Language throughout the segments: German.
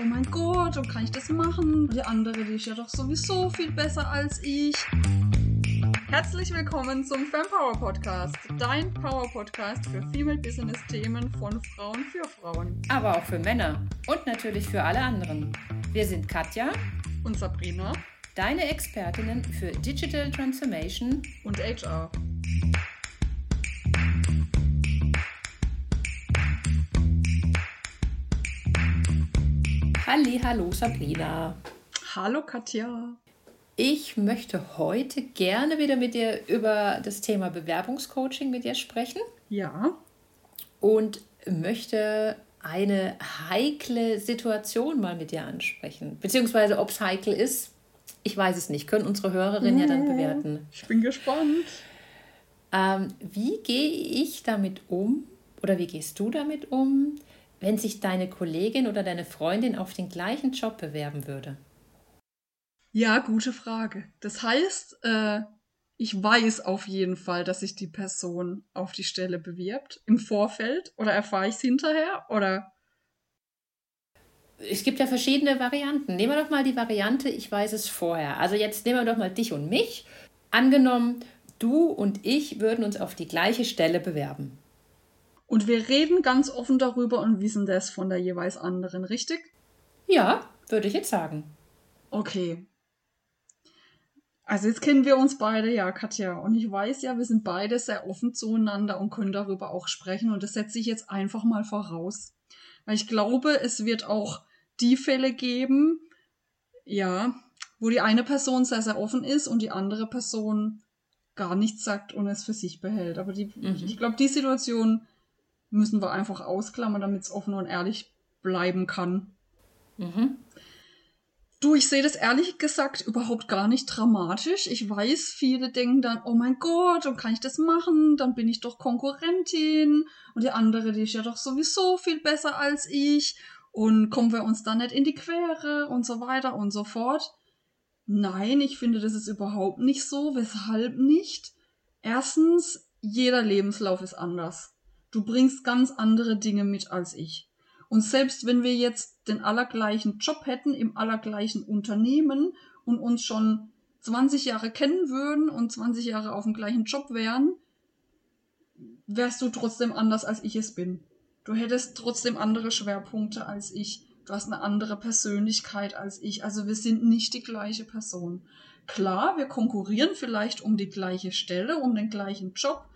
oh mein Gott, und kann ich das machen? Die andere, die ist ja doch sowieso viel besser als ich. Herzlich willkommen zum Fempower Podcast, dein Power Podcast für Female Business Themen von Frauen für Frauen. Aber auch für Männer und natürlich für alle anderen. Wir sind Katja und Sabrina, deine Expertinnen für Digital Transformation und HR. Halli, hallo Sabrina. Hallo Katja. Ich möchte heute gerne wieder mit dir über das Thema Bewerbungscoaching mit dir sprechen. Ja. Und möchte eine heikle Situation mal mit dir ansprechen. Beziehungsweise, ob es heikel ist, ich weiß es nicht. Können unsere Hörerinnen ja dann bewerten. Ich bin gespannt. Ähm, wie gehe ich damit um oder wie gehst du damit um, wenn sich deine Kollegin oder deine Freundin auf den gleichen Job bewerben würde? Ja, gute Frage. Das heißt, äh, ich weiß auf jeden Fall, dass sich die Person auf die Stelle bewirbt im Vorfeld oder erfahre ich es hinterher oder? Es gibt ja verschiedene Varianten. Nehmen wir doch mal die Variante, ich weiß es vorher. Also jetzt nehmen wir doch mal dich und mich. Angenommen, du und ich würden uns auf die gleiche Stelle bewerben. Und wir reden ganz offen darüber und wissen das von der jeweils anderen, richtig? Ja, würde ich jetzt sagen. Okay. Also jetzt kennen wir uns beide, ja, Katja. Und ich weiß ja, wir sind beide sehr offen zueinander und können darüber auch sprechen. Und das setze ich jetzt einfach mal voraus. Weil ich glaube, es wird auch die Fälle geben, ja, wo die eine Person sehr, sehr offen ist und die andere Person gar nichts sagt und es für sich behält. Aber die, mhm. ich glaube, die Situation müssen wir einfach ausklammern, damit es offen und ehrlich bleiben kann. Mhm. Du, ich sehe das ehrlich gesagt überhaupt gar nicht dramatisch. Ich weiß, viele denken dann, oh mein Gott, und kann ich das machen? Dann bin ich doch Konkurrentin. Und die andere, die ist ja doch sowieso viel besser als ich. Und kommen wir uns dann nicht in die Quere und so weiter und so fort. Nein, ich finde, das ist überhaupt nicht so. Weshalb nicht? Erstens, jeder Lebenslauf ist anders. Du bringst ganz andere Dinge mit als ich. Und selbst wenn wir jetzt den allergleichen Job hätten im allergleichen Unternehmen und uns schon 20 Jahre kennen würden und 20 Jahre auf dem gleichen Job wären, wärst du trotzdem anders als ich es bin. Du hättest trotzdem andere Schwerpunkte als ich. Du hast eine andere Persönlichkeit als ich. Also wir sind nicht die gleiche Person. Klar, wir konkurrieren vielleicht um die gleiche Stelle, um den gleichen Job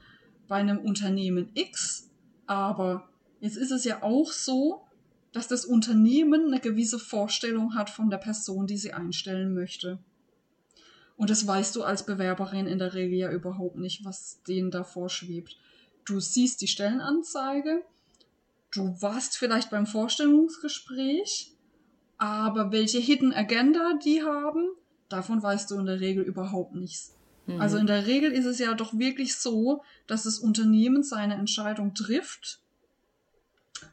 bei einem Unternehmen X, aber jetzt ist es ja auch so, dass das Unternehmen eine gewisse Vorstellung hat von der Person, die sie einstellen möchte. Und das weißt du als Bewerberin in der Regel ja überhaupt nicht, was denen da vorschwebt. Du siehst die Stellenanzeige, du warst vielleicht beim Vorstellungsgespräch, aber welche Hidden Agenda die haben, davon weißt du in der Regel überhaupt nichts. Mhm. Also in der Regel ist es ja doch wirklich so, dass das Unternehmen seine Entscheidung trifft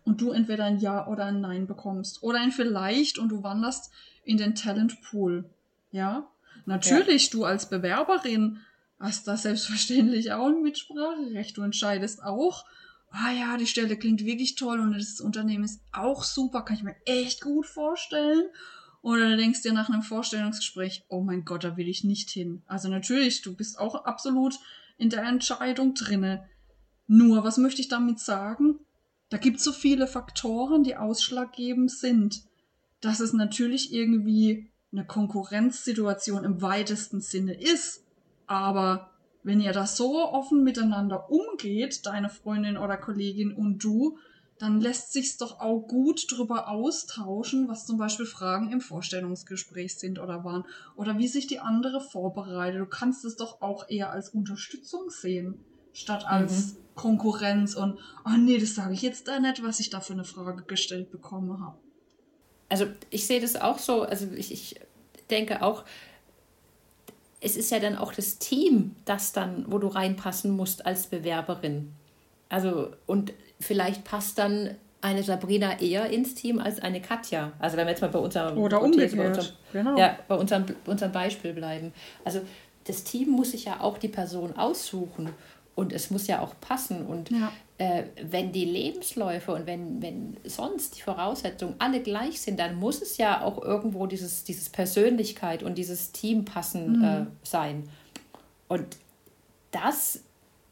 und du entweder ein Ja oder ein Nein bekommst. Oder ein Vielleicht und du wanderst in den Talent Pool. Ja? Natürlich, ja. du als Bewerberin hast da selbstverständlich auch ein Mitspracherecht. Du entscheidest auch, ah ja, die Stelle klingt wirklich toll und das Unternehmen ist auch super, kann ich mir echt gut vorstellen. Oder denkst dir nach einem Vorstellungsgespräch, oh mein Gott, da will ich nicht hin. Also natürlich, du bist auch absolut in der Entscheidung drinne. Nur, was möchte ich damit sagen? Da gibt es so viele Faktoren, die ausschlaggebend sind, dass es natürlich irgendwie eine Konkurrenzsituation im weitesten Sinne ist. Aber wenn ihr da so offen miteinander umgeht, deine Freundin oder Kollegin und du, dann lässt sich's doch auch gut drüber austauschen, was zum Beispiel Fragen im Vorstellungsgespräch sind oder waren oder wie sich die andere vorbereitet. Du kannst es doch auch eher als Unterstützung sehen, statt als mhm. Konkurrenz und, oh nee, das sage ich jetzt da nicht, was ich da für eine Frage gestellt bekommen habe. Also ich sehe das auch so, also ich, ich denke auch, es ist ja dann auch das Team, das dann, wo du reinpassen musst als Bewerberin. Also, und vielleicht passt dann eine Sabrina eher ins Team als eine Katja. Also wenn wir jetzt mal bei unserem, Oder umgekehrt. Bei unserem, genau. ja, bei unserem, unserem Beispiel bleiben. Also das Team muss sich ja auch die Person aussuchen. Und es muss ja auch passen. Und Ja. äh, wenn die Lebensläufe und wenn, wenn sonst die Voraussetzungen alle gleich sind, dann muss es ja auch irgendwo dieses, dieses Persönlichkeit und dieses Teampassen äh, sein. Und das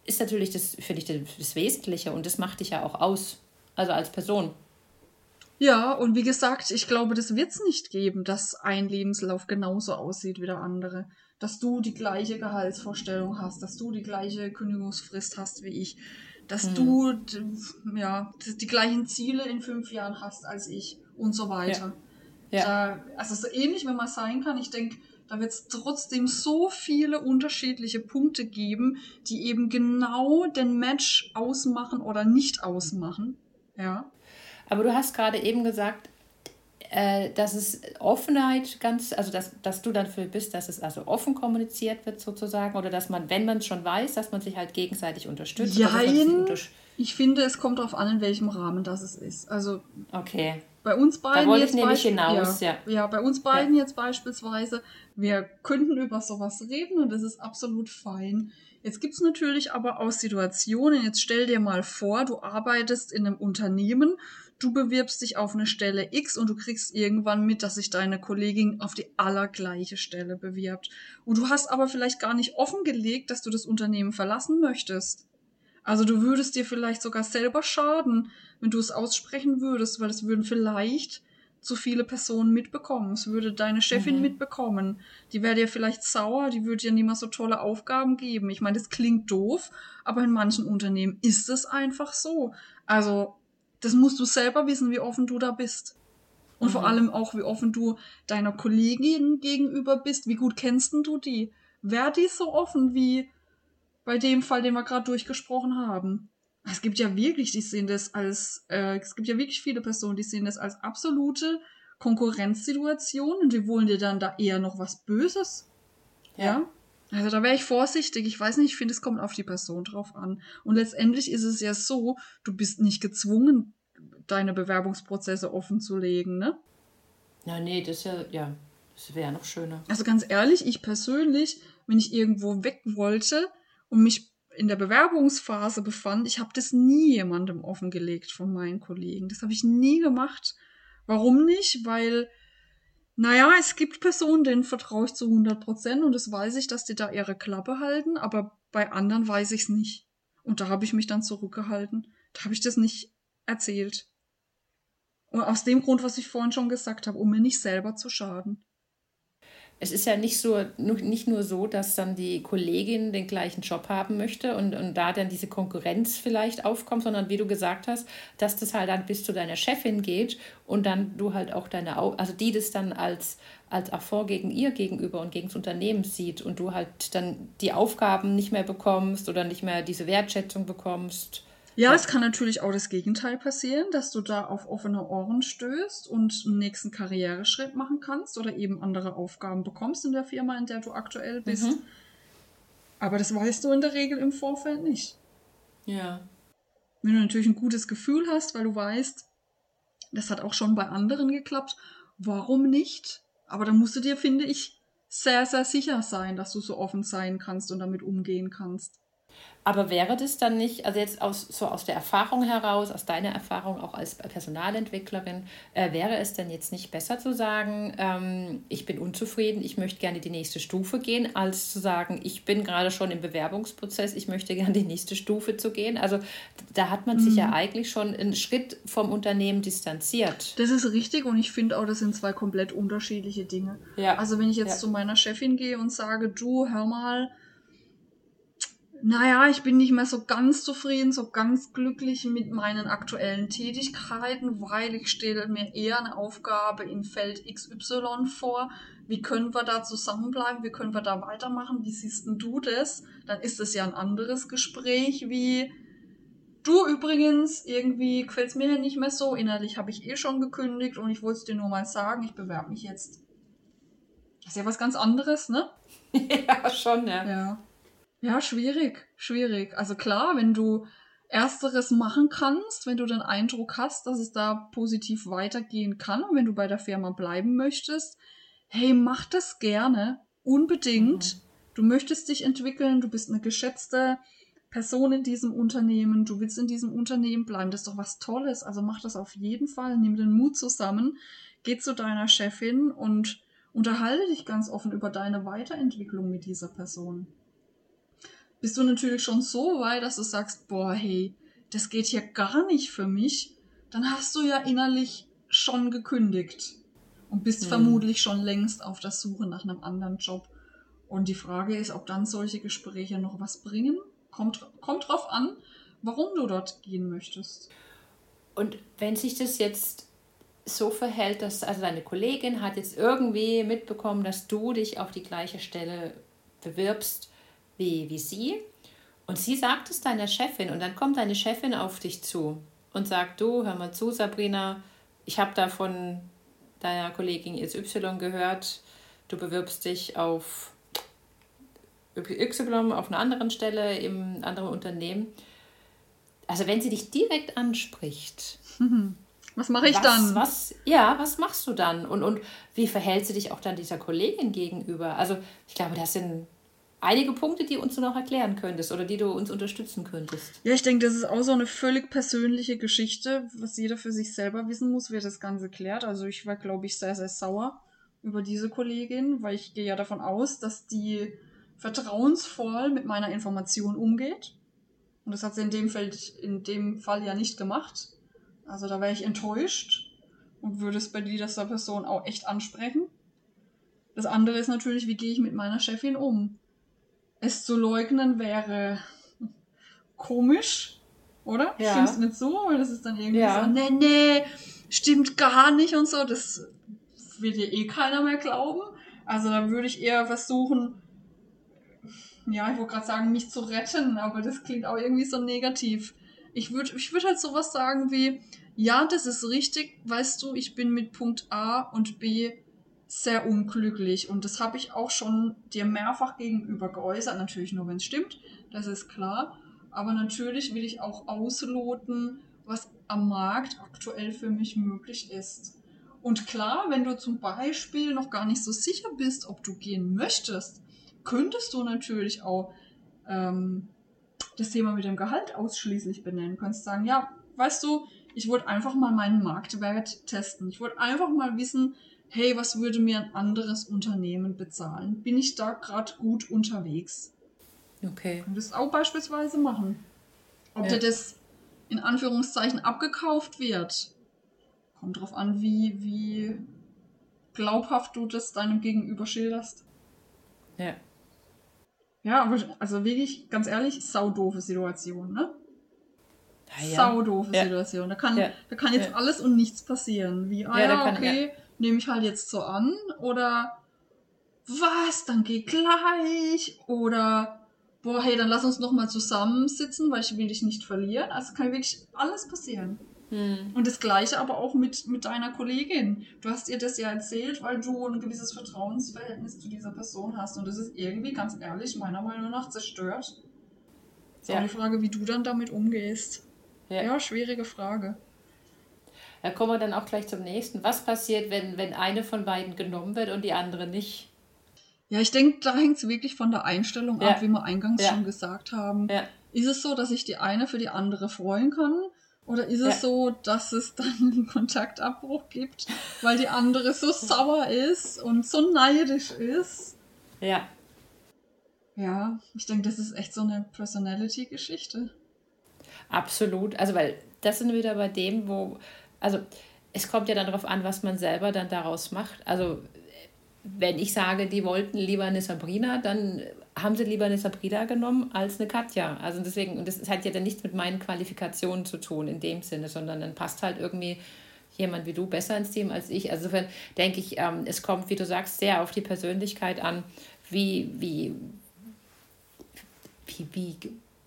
ist natürlich das, finde ich, das, Wesentliche und das macht dich ja auch aus, also als Person. Ja, und wie gesagt, ich glaube, das wird es nicht geben, dass ein Lebenslauf genauso aussieht wie der andere. Dass du die gleiche Gehaltsvorstellung hast, dass du die gleiche Kündigungsfrist hast wie ich, dass du d- ja, die gleichen Ziele in fünf Jahren hast als ich und so weiter. Ja. Da, also so ähnlich, wenn man sein kann, ich denke, da wird es trotzdem so viele unterschiedliche Punkte geben, die eben genau den Match ausmachen oder nicht ausmachen. Ja. Aber du hast gerade eben gesagt, äh, dass es Offenheit ganz, also dass, dass du dafür bist, dass es also offen kommuniziert wird sozusagen oder dass man, wenn man es schon weiß, dass man sich halt gegenseitig unterstützt. oder Jein. untersch- Ich finde, es kommt darauf an, in welchem Rahmen das es ist. Also Okay. bei uns beiden jetzt hinaus, ja, ja. ja, bei uns beiden jetzt beispielsweise, wir könnten über sowas reden und das ist absolut fein. Jetzt gibt's natürlich aber auch Situationen, jetzt stell dir mal vor, du arbeitest in einem Unternehmen, du bewirbst dich auf eine Stelle X und du kriegst irgendwann mit, dass sich deine Kollegin auf die allergleiche Stelle bewirbt. Und du hast aber vielleicht gar nicht offengelegt, dass du das Unternehmen verlassen möchtest. Also du würdest dir vielleicht sogar selber schaden, wenn du es aussprechen würdest, weil es würden vielleicht zu viele Personen mitbekommen. Es würde deine Chefin Mhm. mitbekommen. Die wäre dir vielleicht sauer, die würde dir mehr so tolle Aufgaben geben. Ich meine, das klingt doof, aber in manchen Unternehmen ist es einfach so. Also, das musst du selber wissen, wie offen du da bist. Und vor Mhm. allem auch, wie offen du deiner Kollegin gegenüber bist. Wie gut kennst denn du die? Wäre die so offen wie bei dem Fall, den wir gerade durchgesprochen haben? Es gibt ja wirklich, die sehen das als, äh, es gibt ja wirklich viele Personen, die sehen das als absolute Konkurrenzsituation und die wollen dir dann da eher noch was Böses. Ja. Also da wäre ich vorsichtig. Ich weiß nicht, ich finde, es kommt auf die Person drauf an. Und letztendlich ist es ja so, du bist nicht gezwungen, deine Bewerbungsprozesse offen zu legen, ne? Ja, nee, das ist ja, ja, das wäre noch schöner. Also ganz ehrlich, ich persönlich, wenn ich irgendwo weg wollte und mich in der Bewerbungsphase befand, ich habe das nie jemandem offengelegt von meinen Kollegen. Das habe ich nie gemacht. Warum nicht? Weil, naja, es gibt Personen, denen vertraue ich zu 100 Prozent und das weiß ich, dass die da ihre Klappe halten, aber bei anderen weiß ich es nicht. Und da habe ich mich dann zurückgehalten. Da habe ich das nicht erzählt. Und aus dem Grund, was ich vorhin schon gesagt habe, um mir nicht selber zu schaden. Es ist ja nicht so, nicht nur so, dass dann die Kollegin den gleichen Job haben möchte und, und da dann diese Konkurrenz vielleicht aufkommt, sondern wie du gesagt hast, dass das halt dann bis zu deiner Chefin geht und dann du halt auch deine, also die das dann als, als Affront gegen ihr gegenüber und gegen das Unternehmen sieht und du halt dann die Aufgaben nicht mehr bekommst oder nicht mehr diese Wertschätzung bekommst. Ja, es kann natürlich auch das Gegenteil passieren, dass du da auf offene Ohren stößt und einen nächsten Karriereschritt machen kannst oder eben andere Aufgaben bekommst in der Firma, in der du aktuell bist. Mhm. Aber das weißt du in der Regel im Vorfeld nicht. Ja. Wenn du natürlich ein gutes Gefühl hast, weil du weißt, das hat auch schon bei anderen geklappt, warum nicht? Aber da musst du dir, finde ich, sehr, sehr sicher sein, dass du so offen sein kannst und damit umgehen kannst. Aber wäre das dann nicht, also jetzt aus, so aus der Erfahrung heraus, aus deiner Erfahrung auch als Personalentwicklerin, äh, wäre es denn jetzt nicht besser zu sagen, ähm, ich bin unzufrieden, ich möchte gerne die nächste Stufe gehen, als zu sagen, ich bin gerade schon im Bewerbungsprozess, ich möchte gerne die nächste Stufe zu gehen? Also da hat man sich ja eigentlich schon einen Schritt vom Unternehmen distanziert. Das ist richtig und ich finde auch, das sind zwei komplett unterschiedliche Dinge. Ja. Also wenn ich jetzt Ja. zu meiner Chefin gehe und sage, du, hör mal, naja, ich bin nicht mehr so ganz zufrieden, so ganz glücklich mit meinen aktuellen Tätigkeiten, weil ich stelle mir eher eine Aufgabe in Feld XY vor. Wie können wir da zusammenbleiben? Wie können wir da weitermachen? Wie siehst denn du das? Dann ist es ja ein anderes Gespräch wie, Du übrigens, irgendwie gefällt's mir nicht mehr so. Innerlich habe ich eh schon gekündigt und ich wollte es dir nur mal sagen, ich bewerbe mich jetzt. Das ist ja was ganz anderes, ne? ja, schon, ja. Ja. Ja, schwierig, schwierig. Also klar, wenn du Ersteres machen kannst, wenn du den Eindruck hast, dass es da positiv weitergehen kann und wenn du bei der Firma bleiben möchtest, hey, mach das gerne, unbedingt. Du möchtest dich entwickeln, du bist eine geschätzte Person in diesem Unternehmen, du willst in diesem Unternehmen bleiben, das ist doch was Tolles. Also mach das auf jeden Fall, nimm den Mut zusammen, geh zu deiner Chefin und unterhalte dich ganz offen über deine Weiterentwicklung mit dieser Person. Bist du natürlich schon so weit, dass du sagst, boah, hey, das geht hier gar nicht für mich, dann hast du ja innerlich schon gekündigt und bist hm. vermutlich schon längst auf der Suche nach einem anderen Job. Und die Frage ist, ob dann solche Gespräche noch was bringen Kommt, kommt drauf an, warum du dort gehen möchtest. Und wenn sich das jetzt so verhält, dass also deine Kollegin hat jetzt irgendwie mitbekommen, dass du dich auf die gleiche Stelle bewirbst wie, wie sie und sie sagt es deiner Chefin und dann kommt deine Chefin auf dich zu und sagt, du, hör mal zu, Sabrina, ich habe da von deiner Kollegin XY gehört, du bewirbst dich auf XY auf einer anderen Stelle im anderen Unternehmen. Also wenn sie dich direkt anspricht, was mache ich was, dann? Was, ja, was machst du dann? Und, und wie verhält sie dich auch dann dieser Kollegin gegenüber? Also ich glaube, das sind einige Punkte, die uns du noch erklären könntest oder die du uns unterstützen könntest. Ja, ich denke, das ist auch so eine völlig persönliche Geschichte, was jeder für sich selber wissen muss, wer das Ganze klärt. Also ich war, glaube ich, sehr, sehr sauer über diese Kollegin, weil ich gehe ja davon aus, dass die vertrauensvoll mit meiner Information umgeht. Und das hat sie in dem, Fall, in dem Fall ja nicht gemacht. Also da wäre ich enttäuscht und würde es bei dieser Person auch echt ansprechen. Das andere ist natürlich, wie gehe ich mit meiner Chefin um? Es zu leugnen wäre komisch, oder? Ja. Stimmt's nicht so? Weil das ist dann irgendwie ja. so, nee, nee, stimmt gar nicht und so. Das wird dir eh keiner mehr glauben. Also dann würde ich eher versuchen, ja, ich wollte gerade sagen, mich zu retten, aber das klingt auch irgendwie so negativ. Ich würde ich würd halt sowas sagen wie, ja, das ist richtig, weißt du, ich bin mit Punkt A und B sehr unglücklich und das habe ich auch schon dir mehrfach gegenüber geäußert, natürlich nur, wenn es stimmt, das ist klar, aber natürlich will ich auch ausloten, was am Markt aktuell für mich möglich ist. Und klar, wenn du zum Beispiel noch gar nicht so sicher bist, ob du gehen möchtest, könntest du natürlich auch ähm, das Thema mit dem Gehalt ausschließlich benennen. Du kannst sagen, ja, weißt du, ich wollte einfach mal meinen Marktwert testen. Ich wollte einfach mal wissen, hey, was würde mir ein anderes Unternehmen bezahlen? Bin ich da gerade gut unterwegs? Okay. Und das auch beispielsweise machen. Ob ja. dir das in Anführungszeichen abgekauft wird, kommt drauf an, wie, wie glaubhaft du das deinem Gegenüber schilderst. Ja. Ja, aber also wirklich, ganz ehrlich, saudoofe Situation, ne? Ja, ja. Saudoofe ja. Situation. Da kann, da kann jetzt alles und nichts passieren. Wie, ah ja, okay, nehme ich halt jetzt so an. Oder was, dann geh gleich. Oder boah, hey, dann lass uns noch mal zusammensitzen, weil ich will dich nicht verlieren. Also kann wirklich alles passieren. Hm. Und das Gleiche aber auch mit, mit deiner Kollegin. Du hast ihr das ja erzählt, weil du ein gewisses Vertrauensverhältnis zu dieser Person hast. Und das ist irgendwie, ganz ehrlich, meiner Meinung nach zerstört. Ist ja. auch die Frage, wie du dann damit umgehst. Ja, ja schwierige Frage. Da kommen wir dann auch gleich zum nächsten. Was passiert, wenn, wenn eine von beiden genommen wird und die andere nicht? Ja, ich denke, da hängt es wirklich von der Einstellung ja. ab, wie wir eingangs ja. schon gesagt haben. Ja. Ist es so, dass sich die eine für die andere freuen kann? Oder ist es so, dass es dann einen Kontaktabbruch gibt, weil die andere so sauer ist und so neidisch ist? Ja. Ja, ich denke, das ist echt so eine Personality-Geschichte. Absolut. Also, weil das sind wieder bei dem, wo, also es kommt ja dann darauf an, was man selber dann daraus macht. Also, wenn ich sage, die wollten lieber eine Sabrina, dann haben sie lieber eine Sabrina genommen als eine Katja. Also deswegen, und das hat ja dann nichts mit meinen Qualifikationen zu tun in dem Sinne, sondern dann passt halt irgendwie jemand wie du besser ins Team als ich. Also insofern denke ich, ähm, es kommt, wie du sagst, sehr auf die Persönlichkeit an, wie, wie, wie, wie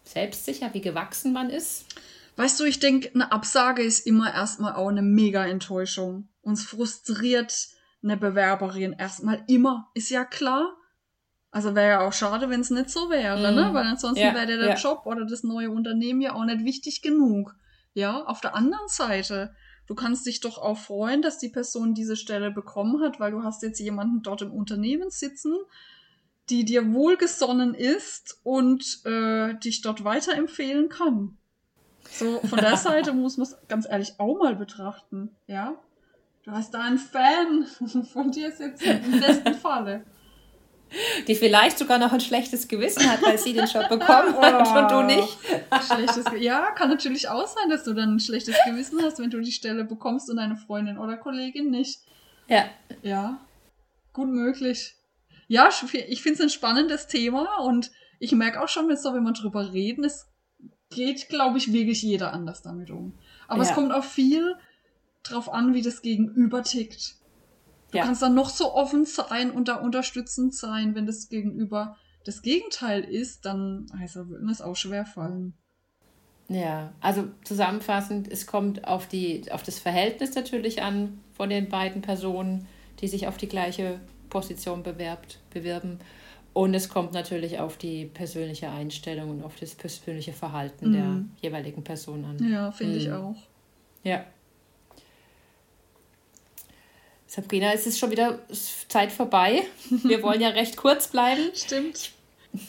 selbstsicher, wie gewachsen man ist. Weißt du, ich denke, eine Absage ist immer erstmal auch eine mega Enttäuschung. Uns frustriert eine Bewerberin erstmal immer, ist ja klar. Also wäre ja auch schade, wenn es nicht so wäre, mm. ne? Weil ansonsten ja, wäre der ja. Job oder das neue Unternehmen ja auch nicht wichtig genug. Ja, auf der anderen Seite, du kannst dich doch auch freuen, dass die Person diese Stelle bekommen hat, weil du hast jetzt jemanden dort im Unternehmen sitzen, die dir wohlgesonnen ist und äh, dich dort weiterempfehlen kann. So, von der Seite muss man es ganz ehrlich auch mal betrachten, ja. Du hast da einen Fan von dir sitzen, im besten Falle. Die vielleicht sogar noch ein schlechtes Gewissen hat, weil sie den Job bekommen hat oh, und du nicht. Schlechtes, ja, kann natürlich auch sein, dass du dann ein schlechtes Gewissen hast, wenn du die Stelle bekommst und deine Freundin oder Kollegin nicht. Ja. Ja, gut möglich. Ja, ich finde es ein spannendes Thema und ich merke auch schon, so, wenn wir drüber reden, es geht, glaube ich, wirklich jeder anders damit um. Aber ja. es kommt auch viel drauf an, wie das Gegenüber tickt. Du ja. kannst dann noch so offen sein und da unterstützend sein, wenn das Gegenüber das Gegenteil ist, dann also, wird mir es auch schwer fallen. Ja, also zusammenfassend, es kommt auf, die, auf das Verhältnis natürlich an von den beiden Personen, die sich auf die gleiche Position bewerbt, bewerben. Und es kommt natürlich auf die persönliche Einstellung und auf das persönliche Verhalten mhm. der jeweiligen Person an. Ja, finde mhm. ich auch. Ja. Sabrina, es ist schon wieder Zeit vorbei. Wir wollen ja recht kurz bleiben. Stimmt.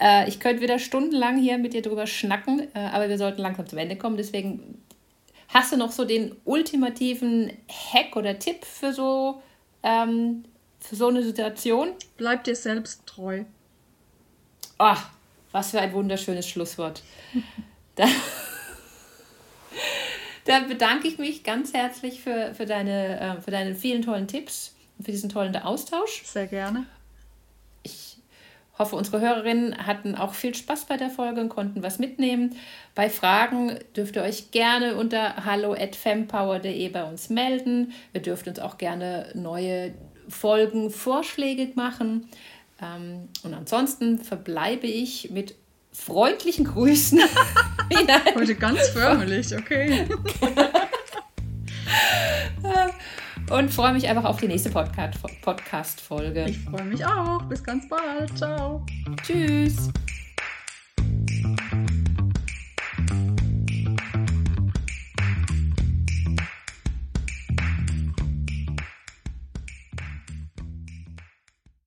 Äh, ich könnte wieder stundenlang hier mit dir drüber schnacken, äh, aber wir sollten langsam zum Ende kommen. Deswegen hast du noch so den ultimativen Hack oder Tipp für so ähm, für so eine Situation? Bleib dir selbst treu. Ach, was für ein wunderschönes Schlusswort. da, da, bedanke ich mich ganz herzlich für, für, deine, äh, für deine vielen tollen Tipps und für diesen tollen Austausch. Sehr gerne. Ich hoffe, unsere Hörerinnen hatten auch viel Spaß bei der Folge und konnten was mitnehmen. Bei Fragen dürft ihr euch gerne unter hallo@fempower.de bei uns melden. Ihr dürft uns auch gerne neue Folgen Vorschläge machen. Ähm, und ansonsten verbleibe ich mit freundlichen Grüßen. Heute ganz förmlich, okay. und freue mich einfach auf die nächste Podcast-Folge. Ich freue mich auch. Bis ganz bald. Ciao. Tschüss.